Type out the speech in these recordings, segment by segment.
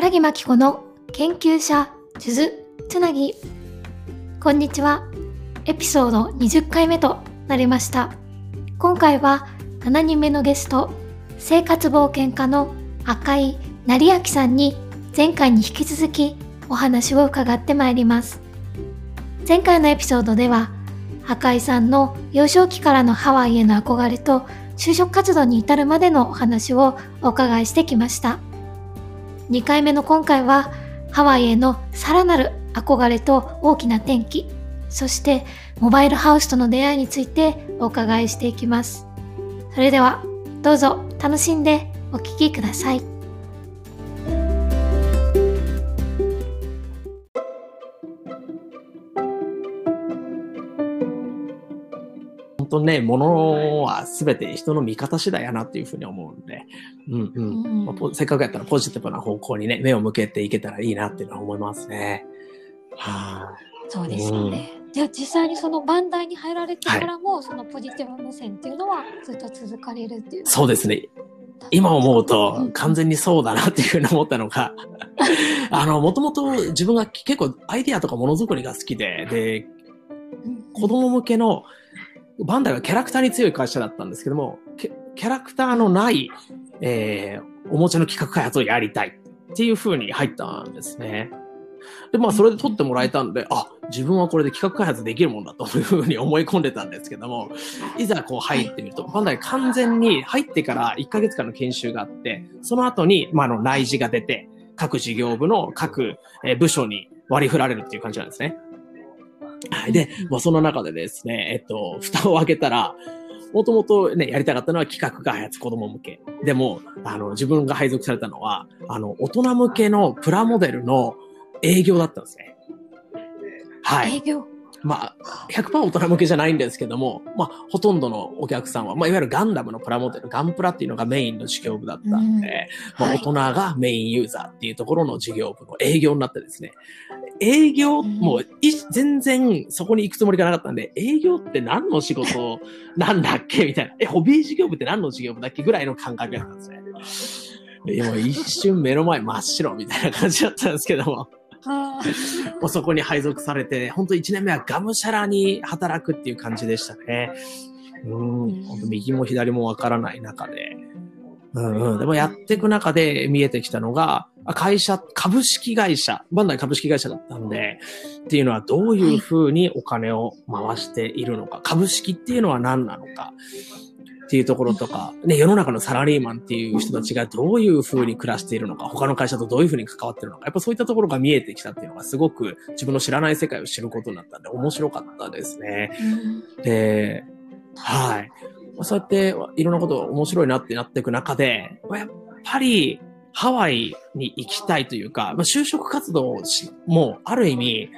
原木真紀子の研究者数珠つなぎ。こんにちは。エピソード20回目となりました。今回は7人目のゲスト生活冒険家の赤井成明さんに前回に引き続きお話を伺ってまいります。前回のエピソードでは赤井さんの幼少期からのハワイへの憧れと就職活動に至るまでのお話をお伺いしてきました。2回目の今回はハワイへのさらなる憧れと大きな転機そしてモバイルハウスとの出会いについてお伺いしていきます。それではどうぞ楽しんでお聴きください。本当ね、物は全て人の見方次第やなっていうふうに思うんで、うんうん。まあポせっかくやったらポジティブな方向にね、目を向けていけたらいいなっていうのは思いますね。はそうですよね。じゃあ実際にそのバンダイに入られてからも、そのポジティブ目線っていうのはずっと続かれるっていうい。そうですね。今思うと完全にそうだなっていうふうに思ったのが、あの、もともと自分が結構アイディアとかものづくりが好きで、で、子供向けの、バンダイはキャラクターに強い会社だったんですけども、キャラクターのない、えー、おもちゃの企画開発をやりたいっていう風に入ったんですね。で、まあ、それで取ってもらえたんで、あ、自分はこれで企画開発できるもんだという風に思い込んでたんですけども、いざこう入ってみると、バンダイ完全に入ってから1ヶ月間の研修があって、その後に、まあ、あの、内示が出て、各事業部の各部署に割り振られるっていう感じなんですね。はい。で、もうその中でですね、えっと、蓋を開けたら、もともとね、やりたかったのは企画開発子供向け。でも、あの、自分が配属されたのは、あの、大人向けのプラモデルの営業だったんですね。はい。営業？まあ、100%大人向けじゃないんですけども、まあ、ほとんどのお客さんは、まあ、いわゆるガンダムのプラモデル、ガンプラっていうのがメインの事業部だったんで、まあ、はい大人がメインユーザーっていうところの事業部の営業になってですね、営業、うんもうい、全然そこに行くつもりがなかったんで、営業って何の仕事 なんだっけ？みたいな。え、ホビー事業部って何の事業部だっけぐらいの感覚だったんですね？でもう一瞬目の前真っ白みたいな感じだったんですけども。あもうそこに配属されて、本当1年目はがむしゃらに働くっていう感じでしたね。うん、本当右も左もわからない中で。うんうん、でもやっていく中で見えてきたのが、あ会社、株式会社、バンダイ株式会社だったんで、っていうのはどういうふうにお金を回しているのか、株式っていうのは何なのか、っていうところとか、ね、世の中のサラリーマンっていう人たちがどういう風に暮らしているのか、他の会社とどういう風に関わっているのか、やっぱそういったところが見えてきたっていうのがすごく自分の知らない世界を知ることになったんで面白かったですね。うん。で、はい。まあそうやっていろんなこと面白いなってなっていく中で、まあやっぱりハワイに行きたいというか、まあ、就職活動をしもある意味、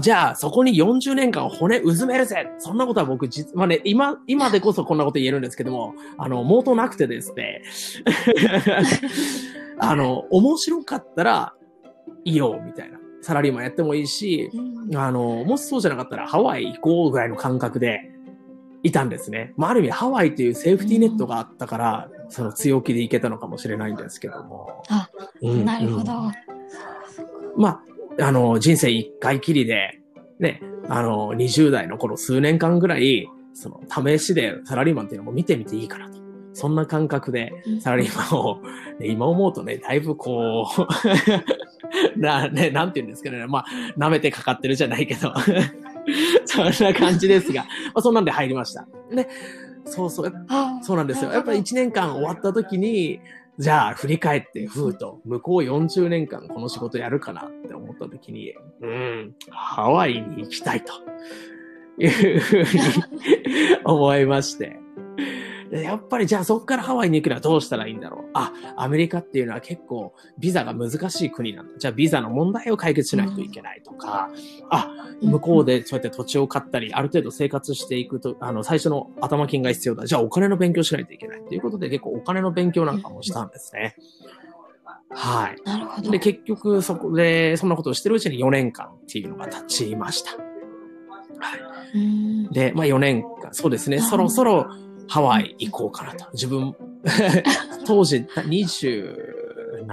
じゃあそこに40年間骨うずめるぜ。そんなことは僕実、まあね、今、今でこそこんなこと言えるんですけども、あの、毛頭なくてですね、あの、面白かったらいいよ、みたいな。サラリーマンやってもいいし、うん。あの、もしそうじゃなかったらハワイ行こうぐらいの感覚でいたんですね。まあ、ある意味ハワイというセーフティーネットがあったから、その強気で行けたのかもしれないんですけども。あ、うんなるほど。うんまあ、あの、人生一回きりで、ね、あの、20代の頃数年間ぐらい、その、試しでサラリーマンっていうのも見てみていいかなと。そんな感覚でサラリーマンを、ね、今思うとね、だいぶこう、な、ね、なんて言うんですかね。まあ、舐めてかかってるじゃないけど。そんな感じですが、まあ、そんなんで入りました。で、そうそう、そうなんですよ。やっぱり1年間終わった時に、じゃあ振り返って、ふうと、向こう40年間この仕事やるかなって思った時に、うん、ハワイに行きたいというふうに 思いまして。でやっぱりじゃあそこからハワイに行くにはどうしたらいいんだろう。あ、アメリカっていうのは結構ビザが難しい国なんだ。じゃあビザの問題を解決しないといけないとか、あ、向こうでそうやって土地を買ったり、ある程度生活していくと、あの、最初の頭金が必要だ。じゃあお金の勉強しないといけない。ということで結構お金の勉強なんかもしたんですね。はい。なるほど。で、結局そこで、そんなことをしてるうちに4年間っていうのが経ちました。はい。うんで、まあ4年間、そうですね、うんそろそろハワイ行こうかなと。自分、当時27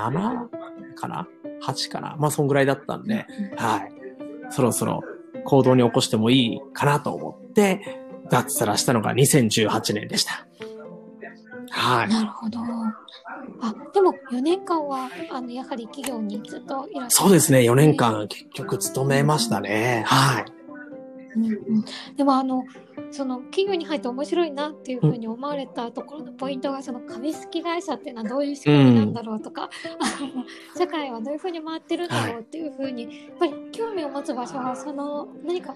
かな？8かな？まあ、そんぐらいだったんで、はい。そろそろ行動に起こしてもいいかなと思って、脱サラしたのが2018年でした。はい。なるほど。あ、でも4年間は、あの、やはり企業にずっといらっしゃる。そうですね、4年間結局勤めましたね。はい。うん。でもあの、その企業に入って面白いなっていうふうに思われたところのポイントが、その株式会社っていうのはどういう仕組みなんだろうとか、あの社会はどういうふうに回ってるんだろうっていうふうに、やっぱり興味を持つ場所は、その何か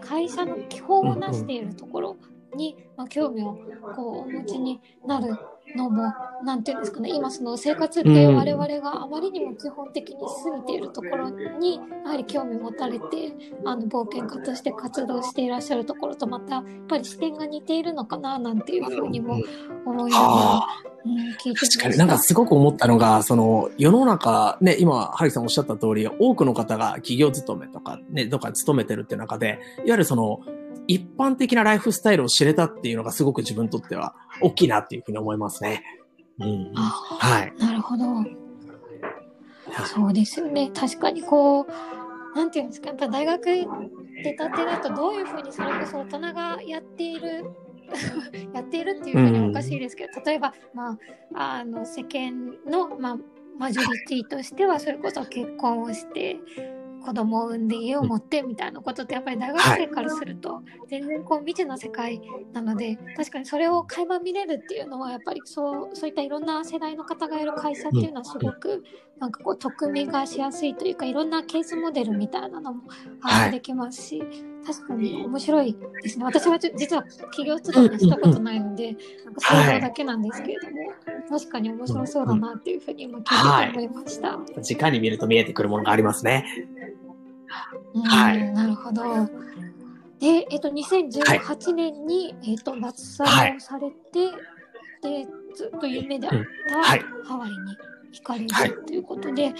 会社の基本をなしているところに、まあ、興味をこうお持ちになるのも、なんていうんですかね、今その生活ってうん我々があまりにも基本的に過ぎているところに、やはり興味を持たれて、あの冒険家として活動していらっしゃるところとまたやっぱり視点が似ているのかななんていうふうにも思いながら。確かになんかすごく思ったのが、その世の中、ね、今、ハリーさんおっしゃった通り、多くの方が企業勤めとか、ね、どっか勤めてるっていう中で、いわゆるその、一般的なライフスタイルを知れたっていうのがすごく自分にとっては大きいなっていうふうに思いますね。うん。あはい。なるほど。そうですよね。確かにこう、なんていうんですか、やっぱ大学出たてだとどういうふうにそれこそ大人がやっている やっているっていうふうにはおかしいですけど、例えば、まあ、あの世間の、まあ、マジョリティとしてはそれこそ結婚をして子供を産んで家を持ってみたいなことってやっぱり大学生からすると全然こう未知の世界なので確かにそれを垣間見れるっていうのはやっぱりそうそういったいろんな世代の方がいる会社っていうのはすごくなんかこう匿名がしやすいというかいろんなケースモデルみたいなのも把握できますし、確かに面白いですね。私は実は企業勤めしたことないので、なんか想像だけなんですけれども、確かに面白そうだなっていうふうに今聞いてて思いました。直に見ると見えてくるものがありますね。うんはいなるほど。で、えっと、2018年に、えっと、脱サラをされて、で、ずっと夢であっうん。たはい。ハワイに行かれる、はい。ということで、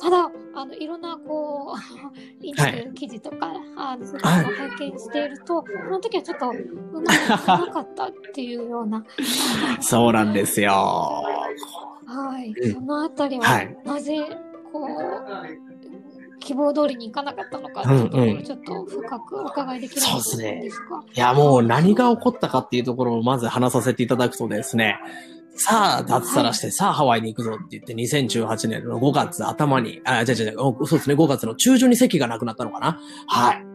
ただ、あの、いろんな、こう、インタビュー記事とか、あの、そうい。うのを拝見していると、この時はちょっと、うまくいかなかったっていうような、そうなんですよ。はい、うん。そのあたりは、はい。なぜ、こう、希望通りにいかなかったのかっていうところをちょっと深くお伺いできるそうですねですか。いや、もう何が起こったかっていうところをまず話させていただくとですね、さあ、脱サラして、さあ、ハワイに行くぞって言って、2018年の5月頭に、あ、じゃじゃじゃそうですね、5月の中旬に席がなくなったのかな。はい。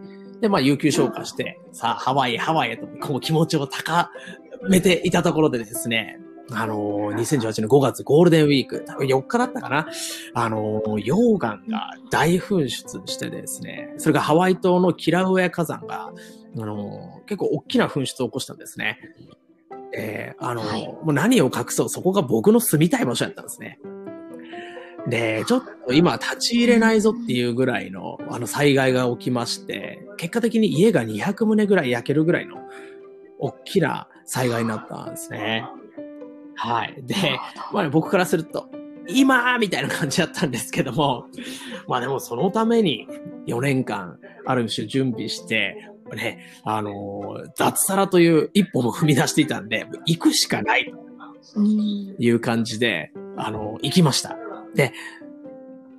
で、まあ、有給消化して、さあ、ハワイへ、ハワイへと、こう気持ちを高めていたところでですね、あのー、2018年5月ゴールデンウィーク、多分4日だったかなあのー、溶岩が大噴出してですね、それがハワイ島のキラウエア火山が、あのー、結構大きな噴出を起こしたんですね。えー、あのーはいもう何を隠そう、そこが僕の住みたい場所やったんですね。で、ちょっと今立ち入れないぞっていうぐらいのあの災害が起きまして、結果的に家が200棟ぐらい焼けるぐらいの大きな災害になったんですね。はい。で、まあね、僕からすると、今みたいな感じだったんですけども、まあでもそのために4年間ある種準備して、ね、あのー脱サラという一歩も踏み出していたんで、行くしかないとうんいう感じで、あのー行きました。で、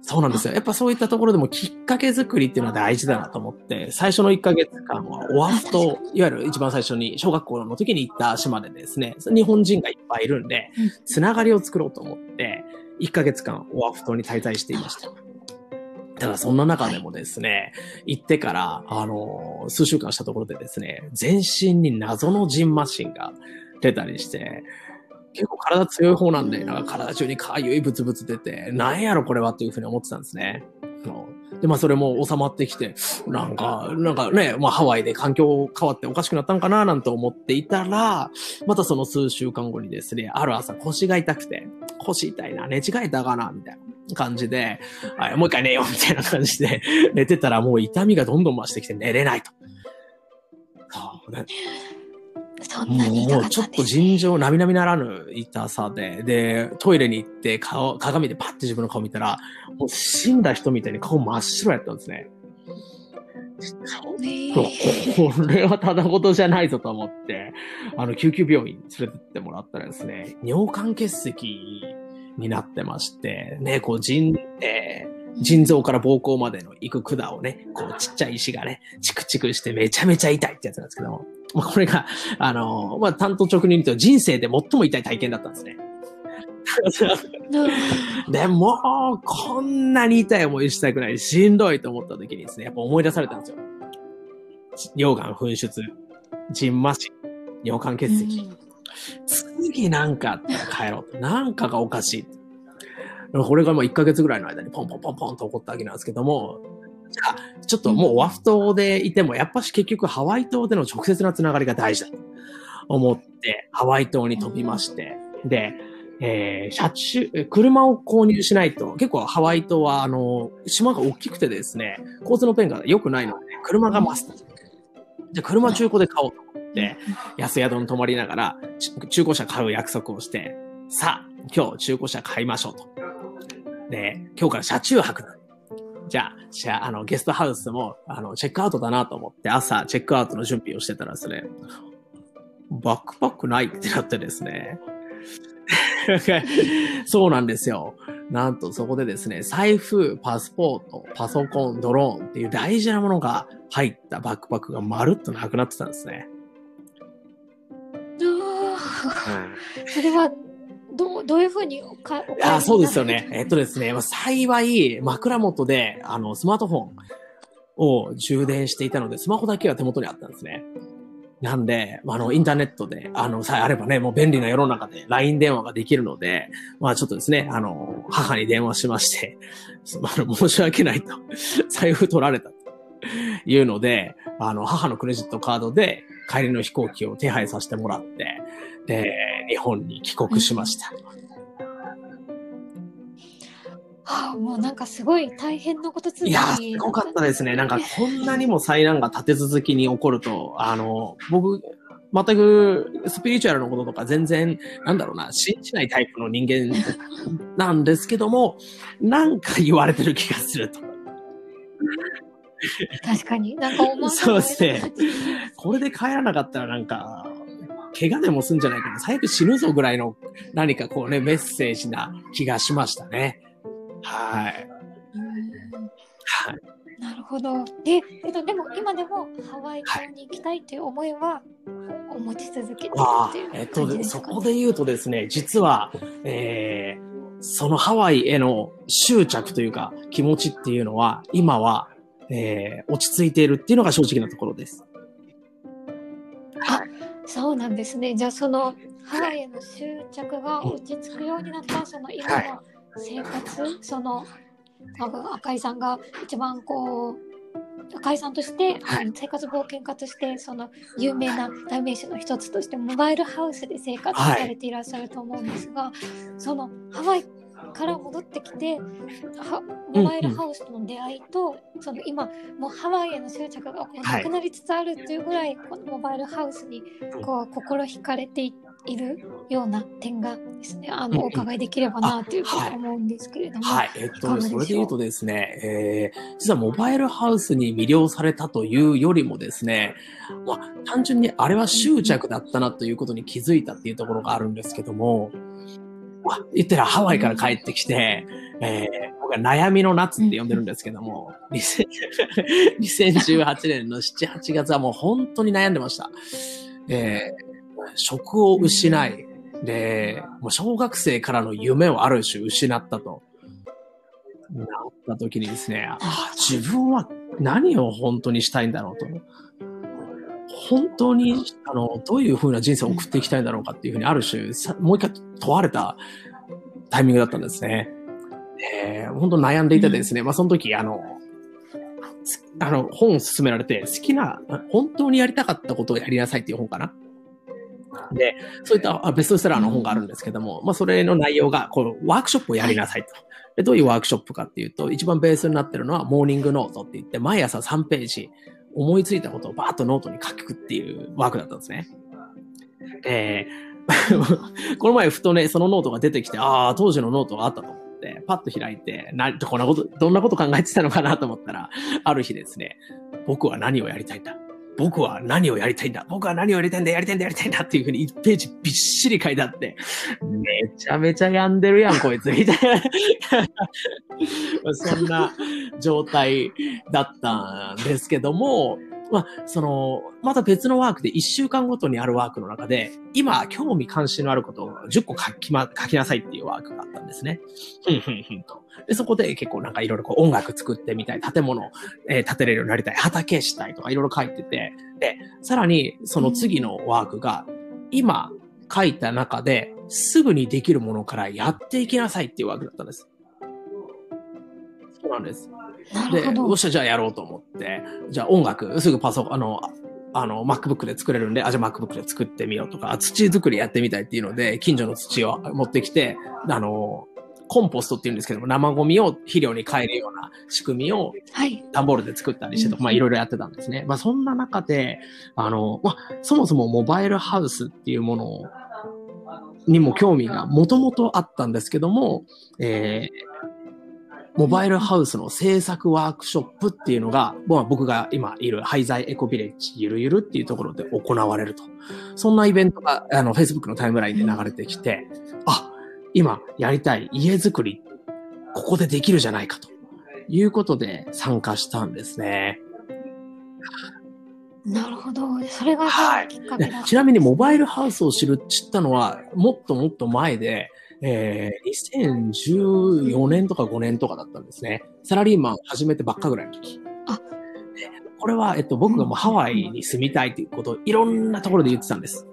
そうなんですよ。やっぱそういったところでもきっかけ作りっていうのは大事だなと思って、最初の1ヶ月間はオアフ島、いわゆる一番最初に小学校の時に行った島でですね、日本人がいっぱいいるんでうん、つながりを作ろうと思って、1ヶ月間オアフ島に滞在していました。ただそんな中でもですね、行ってから、あの、数週間したところでですね、全身に謎のジンマシンが出たりして、結構体強い方なんで、なんか体中にかゆいブツブツ出て、なんやろこれはっていうふうに思ってたんですね。で、まあそれも収まってきて、なんか、なんかね、まあハワイで環境変わっておかしくなったのかななんて思っていたら、またその数週間後にですね、ある朝腰が痛くて、腰痛いな、寝違えたかなみたいな感じで、はいもう一回寝ようみたいな感じで寝てたらもう痛みがどんどん増してきて寝れないと。そうねそんなに痛かっもうちょっと尋常、並々ならぬ痛さで、で、トイレに行って顔、鏡でパッて自分の顔見たら、もう死んだ人みたいに顔真っ白やったんですね。ねこれはただごとじゃないぞと思って、あの、救急病院に連れてってもらったらですね、尿管結石になってまして、ね、こう、腎、えー腎臓から膀胱までの行く管をね、こうちっちゃい石がね、チクチクしてめちゃめちゃ痛いってやつなんですけども、まあ、これが、あの、まあ、担当直入にと人生で最も痛い体験だったんですね。でもう、こんなに痛い思いしたくない、しんどいと思った時にですね、やっぱ思い出されたんですよ。溶岩噴出、腎麻疹、尿管結石。次なんかあったら帰ろうと。なんかがおかしい。これがまあ1ヶ月ぐらいの間にポンポンポンポンと起こったわけなんですけども、じゃあ、ちょっともうオアフ島でいても、やっぱし結局ハワイ島での直接なつながりが大事だと思って、ハワイ島に飛びまして、で、えー車中、車を購入しないと、結構ハワイ島は、あの、島が大きくてですね、交通の便が良くないので、車がマスト。じゃ車中古で買おうと思って、安宿に泊まりながら、中古車買う約束をして、さあ、今日中古車買いましょうと。で、今日から車中泊だ。じゃあ、じゃあ、あの、ゲストハウスも、あの、チェックアウトだなと思って、朝、チェックアウトの準備をしてたらですね、バックパックないってなってですね。そうなんですよ。なんとそこでですね、財布、パスポート、パソコン、ドローンっていう大事なものが入ったバックパックがまるっとなくなってたんですね。それはどうどういうふうにおかおあそうですよね。ね。えっとですね、まあ、幸い、枕元で、あの、スマートフォンを充電していたので、スマホだけは手元にあったんですね。なんで、まああの、インターネットで、あの、さえあればね、もう便利な世の中で LINE 電話ができるので、まあちょっとですね、あの、母に電話しまして、そあの、申し訳ないと、財布取られたというので、あの、母のクレジットカードで帰りの飛行機を手配させてもらって、で、日本に帰国しました。はあ、もうなんかすごい大変なこと続きいやー、すごかったですね。なんか、こんなにも災難が立て続きに起こると、あの、僕、全くスピリチュアルのこととか全然、なんだろうな、信じないタイプの人間なんですけども、なんか言われてる気がすると。確かに。なんか思わぬそうですねこれで帰らなかったらなんか、怪我でもすんじゃないかな。最悪死ぬぞぐらいの何かこうね、メッセージな気がしましたね。はい。うんはい。なるほど。で、えっと、でも今でもハワイ島に行きたいという思いはお持ち続けているあっていうえっと、そこで言うとですね、実は、えー、そのハワイへの執着というか気持ちっていうのは、今は、えー、落ち着いているっていうのが正直なところです。そうなんですね。じゃあそのハワイへの執着が落ち着くようになったその今の生活、その多分赤井さんが一番こう赤井さんとして、はい。あの生活冒険家としてその有名な代名詞の一つとしてモバイルハウスで生活はい。されていらっしゃると思うんですが、そのハワイから戻ってきてはモバイルハウスとの出会いと、その今もうハワイへの執着がこうはい。なくなりつつあるっていうぐらい、このモバイルハウスにこう心惹かれていいるような点がですね。あうんうん。のお伺いできればなというふうに思うんですけれども。はい。えっと、いかがでしょそうれで言うとですね、えー、実はモバイルハウスに魅了されたというよりもですね、まあ、単純にあれは執着だったなということに気づいたっていうところがあるんですけども、まあ、言ったらハワイから帰ってきて、えー、僕は悩みの夏って呼んでるんですけども、2000 2018年の7、8月はもう本当に悩んでました。えー、職を失い、で、もう小学生からの夢をある種失ったと。なった時にですね、あ自分は何を本当にしたいんだろうと。本当に、あの、どういう風な人生を送っていきたいんだろうかっていうふうに、ある種、さもう一回問われたタイミングだったんですね。で本当悩んでいてですね、まあその時、あの、すあの、本を勧められて、好きな、本当にやりたかったことをやりなさいっていう本かな。で、そういったあベストセラーの本があるんですけども、まあそれの内容が、こう、ワークショップをやりなさいと。でどういうワークショップかっていうと、一番ベースになってるのは、モーニングノートって言って、毎朝3ページ、思いついたことをバーッとノートに書くっていうワークだったんですね。えー この前ふとね、そのノートが出てきて、ああ、当時のノートがあったと思って、パッと開いて、な、こんなこと、どんなこと考えてたのかなと思ったら、ある日ですね、僕は何をやりたいんだ？僕は何をやりたいんだ？僕は何をやりたいんだ？やりたいんだ？やりたいんだ？っていうふうに1ページびっしり書いてあって、めちゃめちゃ病んでるやん、こいつ、みたいな。そんな状態だったんですけども、まあ、その、また別のワークで1週間ごとにあるワークの中で、今、興味関心のあることを10個書きま、書きなさいっていうワークがあったんですね。ふんふんふんと。で、そこで結構なんかいろいろこう音楽作ってみたい、建物、えー建てれるようになりたい、畑したいとかいろいろ書いてて、で、さらにその次のワークが、今書いた中で、すぐにできるものからやっていきなさいっていうワークだったんです。そうなんです。で、よっ。しゃ、じゃあやろうと思って、じゃあ音楽、すぐパソコン、あの、あの、MacBook で作れるんで、あ、じゃあ MacBook で作ってみようとか、あ土作りやってみたいっていうので、近所の土を持ってきて、あの、コンポストって言うんですけども、生ゴミを肥料に変えるような仕組みをはい。段ボールで作ったりしてとか、うんまあいろいろやってたんですね。まあそんな中で、あの、まあそもそもモバイルハウスっていうものをにも興味がもともとあったんですけども、えーモバイルハウスの制作ワークショップっていうのが、まあ僕が今いる廃材エコビレッジゆるゆるっていうところで行われると。そんなイベントが、あの、Facebook のタイムラインで流れてきて、あ、今やりたい家づくり、ここでできるじゃないかということで参加したんですね。なるほど。それがきっかけでだ。ちなみにモバイルハウスを知る、知ったのは、もっともっと前で、えー、2014年とか5年とかだったんですね。サラリーマン始めてばっかぐらいの時。あでこれは、えっと、僕がもうハワイに住みたいということをいろんなところで言ってたんです。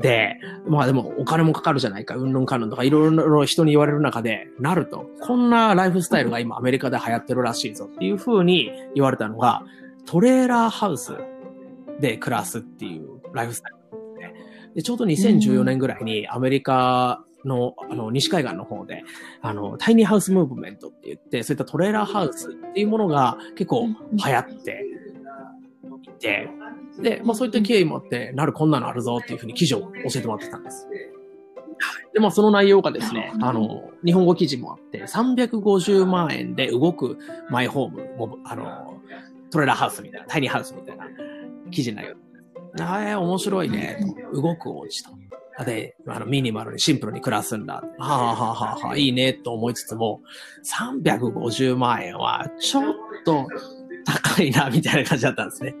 で、まあでもお金もかかるじゃないか、うんぬんかんぬんとかいろいろ人に言われる中で、なると、こんなライフスタイルが今アメリカで流行ってるらしいぞっていう風に言われたのが、トレーラーハウスで暮らすっていうライフスタイルですね。で、ちょうど2014年ぐらいにアメリカの、あの、西海岸の方で、あの、タイニーハウスムーブメントって言って、そういったトレーラーハウスっていうものが結構流行っていて、で、まあそういった経緯もあって、なるこんなのあるぞっていうふうに記事を教えてもらってたんです。で、まあその内容がですね、あの、日本語記事もあって、350万円で動くマイホーム、あの、トレーラーハウスみたいな、タイニーハウスみたいな記事内容。ああ、面白いね、動くお家と。で、あの、ミニマルにシンプルに暮らすんだ。はあ、はあはあはあ、いいね、と思いつつも、350万円はちょっと高いな、みたいな感じだったんですね。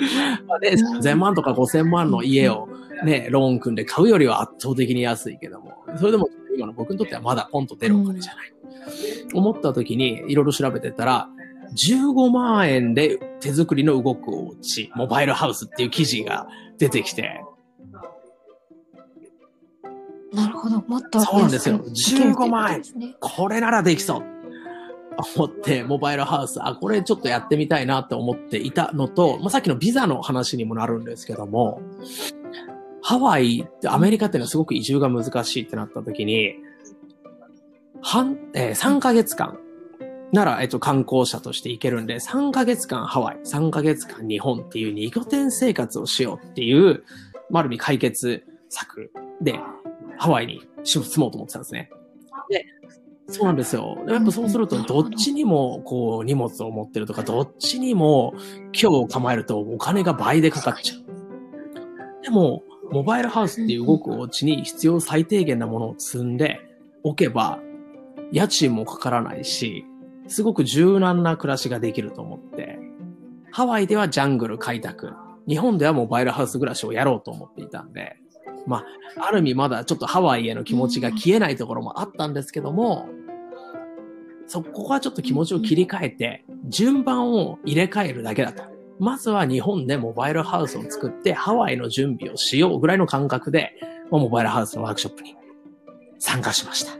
まあね、3000万とか5000万の家をね、ローン組んで買うよりは圧倒的に安いけども、それでも今の僕にとってはまだポンと出るお金じゃない。思った時にいろいろ調べてたら、15万円で手作りの動くお家、モバイルハウスっていう記事が出てきて、なるほど。もっとそうなんですよ。安くできるっていうこと15万円これならできそう。思って、モバイルハウス、あ、これちょっとやってみたいなって思っていたのと、まあ、さっきのビザの話にもなるんですけども、ハワイってアメリカっていうのはすごく移住が難しいってなった時に、半、えー3ヶ月間なら、えっと、観光者として行けるんで、3ヶ月間ハワイ、3ヶ月間日本っていう二拠点生活をしようっていう、まる意味解決策で、ハワイに住もうと思ってたんですね。で、そうなんですよ。やっぱそうすると、どっちにも、こう、荷物を持ってるとか、どっちにも、今日を構えると、お金が倍でかかっちゃう。でも、モバイルハウスっていう動くお家に必要最低限なものを積んでおけば、家賃もかからないし、すごく柔軟な暮らしができると思って、ハワイではジャングル開拓、日本ではモバイルハウス暮らしをやろうと思っていたんで、まあ、ある意味まだちょっとハワイへの気持ちが消えないところもあったんですけども、そこはちょっと気持ちを切り替えて、順番を入れ替えるだけだと。まずは日本でモバイルハウスを作ってハワイの準備をしようぐらいの感覚で、モバイルハウスのワークショップに参加しました。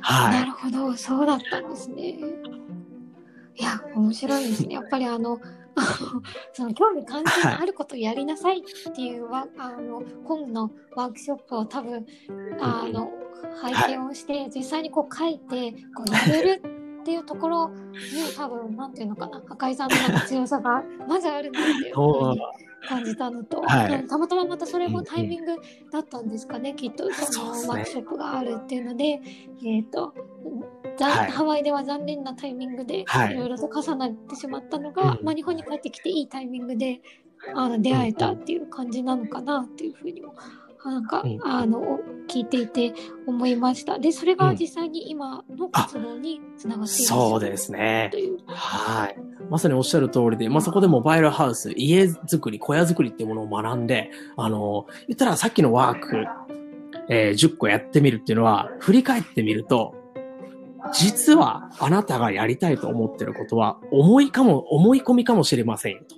はい。なるほど、そうだったんですね。いや、面白いですね。やっぱりあの、その興味関心のあることをやりなさいっていうわ、あの本のワークショップを多分あの拝見をして、実際にこう書いてこうやれるっていうところに多分なんていうのかな赤井さんのなんか強さが まずあるなっていうふうに感じたのと、はい。たまたままたそれもタイミングだったんですかね、きっとそのワークショップがあるっていうので、えっ、とざんはい。ハワイでは残念なタイミングではい。いろいろと重なってしまったのが、うん。まあ、日本に帰ってきていいタイミングであの出会えたっていう感じなのかなっていうふうにもあなんか、うんあの聞いていて思いました。でそれがうん実際に今の活動につながっているそうですね。はい。まさにおっしゃる通りで、まあ、そこでモバイルハウス、家作り、小屋作りっていうものを学んで、あの、言ったらさっきのワーク、えー10個やってみるっていうのは、振り返ってみると、実はあなたがやりたいと思ってることは、思いかも、思い込みかもしれませんよと。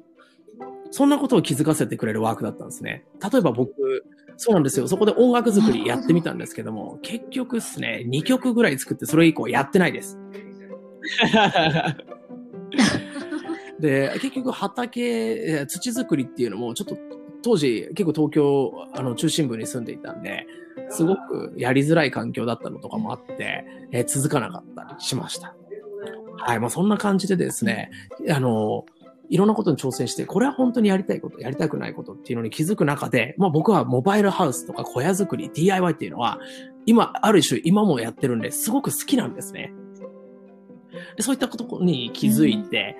そんなことを気づかせてくれるワークだったんですね。例えば僕、そうなんですよ。そこで音楽作りやってみたんですけども、結局ですね、2曲ぐらい作ってそれ以降やってないです。で、結局畑、えー土作りっていうのも、ちょっと当時結構東京、あの中心部に住んでいたんで、すごくやりづらい環境だったのとかもあって、えー続かなかったりしました。はい、まあそんな感じでですね、あの、いろんなことに挑戦して、これは本当にやりたいこと、やりたくないことっていうのに気づく中で、まあ僕はモバイルハウスとか小屋作り、DIY っていうのは、今、ある種今もやってるんですごく好きなんですね。でそういったことに気づいて、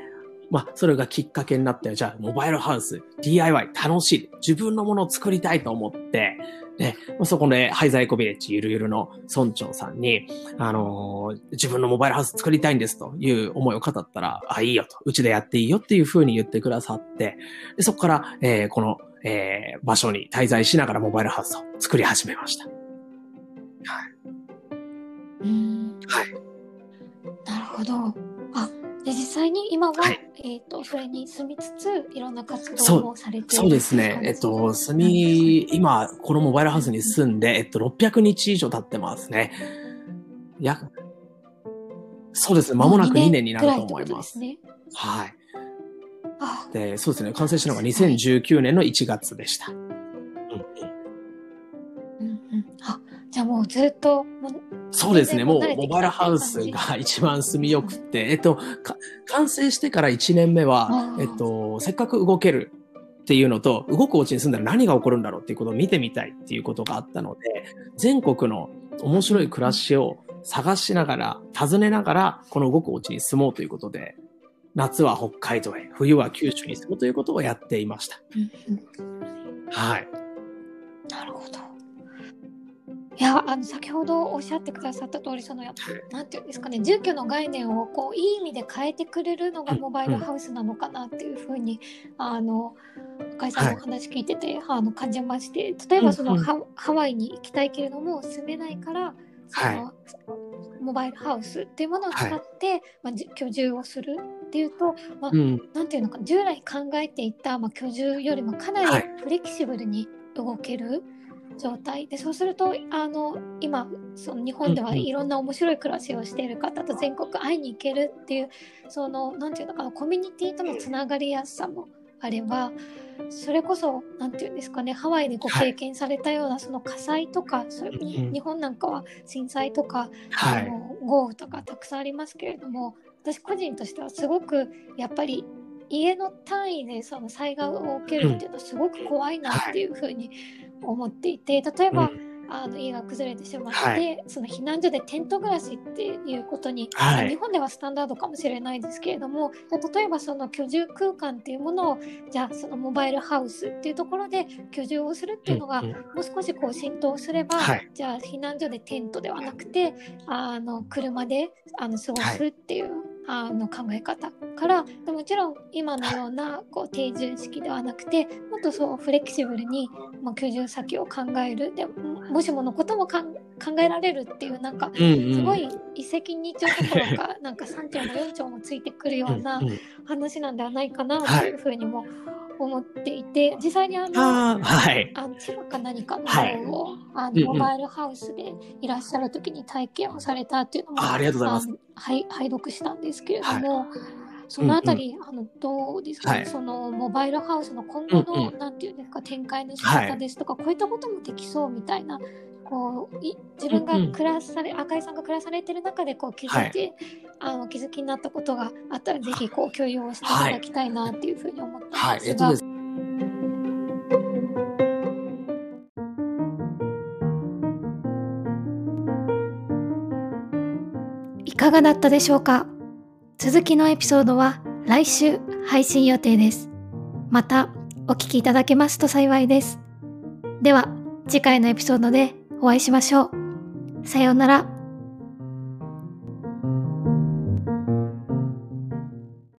まあ、それがきっかけになって、じゃあ、モバイルハウス、DIY、楽しい、自分のものを作りたいと思って、で、まあそこで、ハイザイコビレッジゆるゆるの村長さんに、あのー自分のモバイルハウス作りたいんですという思いを語ったら、あ、いいよと、うちでやっていいよっていうふうに言ってくださって、でそこから、えーこの、えー場所に滞在しながらモバイルハウスを作り始めました。うんはい。なるほど。あで実際に今は、はいえっ、とそれに住みつついろんな活動もされているそうですね。えっと、住み、今、このモバイルハウスに住んで、えっと、600日以上経ってますね。や、そうですね。間もなく2年になると思います。ね。はい。あで、そうですね。完成したのが2019年の1月でした。うんゃあもうずっとそうですね。もう、モバイルハウスが一番住みよくって、えっと、か完成してから1年目はえっと、せっかく動けるっていうのと、動くお家に住んだら何が起こるんだろうっていうことを見てみたいっていうことがあったので、全国の面白い暮らしを探しながら、訪ねながら、この動くお家に住もうということで、夏は北海道へ、冬は九州に住むということをやっていました。はい。なるほど。いやあの先ほどおっしゃってくださった通りそのやなんていうんですかね住居の概念をこういい意味で変えてくれるのがうんモバイルハウスなのかなっていうふうに、あの赤井さんのお話聞いてて、あの感じまして例えばその、うんうん。ハハワイに行きたいけれども住めないからその、モバイルハウスっていうものを使って、まあ、じ居住をするっていうと、まあうん。なんていうのか従来考えていた、まあ、居住よりもかなりはい。フレキシブルに動ける状態。でそうするとあの今その日本ではいろんな面白い暮らしをしている方と全国会いに行けるっていうそのなんていうのかなコミュニティとのつながりやすさもあればそれこそなんていうんですかねハワイでごはい経験されたようなその火災とか、そういううんうん。日本なんかは震災とかあはい。の豪雨とかたくさんありますけれども私個人としてはすごくやっぱり家の単位でその災害を受けるっていうのはすごく怖いなっていうふうに思っていて例えば、うん。あの家が崩れてしまって、はい。その避難所でテント暮らしっていうことに、はい。日本ではスタンダードかもしれないですけれども例えばその居住空間っていうものをじゃあそのモバイルハウスっていうところで居住をするっていうのが、うんうん。もう少しこう浸透すれば、はい。じゃあ避難所でテントではなくてあの車であの過ごすっていう、あの考え方からでもちろん今のようなこう定住式ではなくてもっとそうフレキシブルに、まあ、居住先を考えるでももしものことも考えられるっていうなんか。すごい一石二鳥どころかなんか3丁も4丁もついてくるような話なんではないかなはいというふうにも思っていて実際にあのああ、はい。あの千葉か何かのはい。方を、あうんうん。のモバイルハウスでいらっしゃる時に体験をされたっていうのもあありがとうございます。はい拝読したんですけれども、そのあたり、あのどうですか？ね、はい。そのモバイルハウスの今後の、うんうなんていうんですか展開の仕はい。方ですとか、こういったこともできそうみたいなこうい自分が暮らされ、うんうん、赤井さんが暮らされてる中でこう気づい。て、はい、あの気づきになったことがあったらぜひこう共有をしていただきたいなっていうふうに思ってますが。はい。はい。いかがだったでしょうか？続きのエピソードは来週配信予定です。またお聴きいただけますと幸いです。では次回のエピソードでお会いしましょう。さようなら。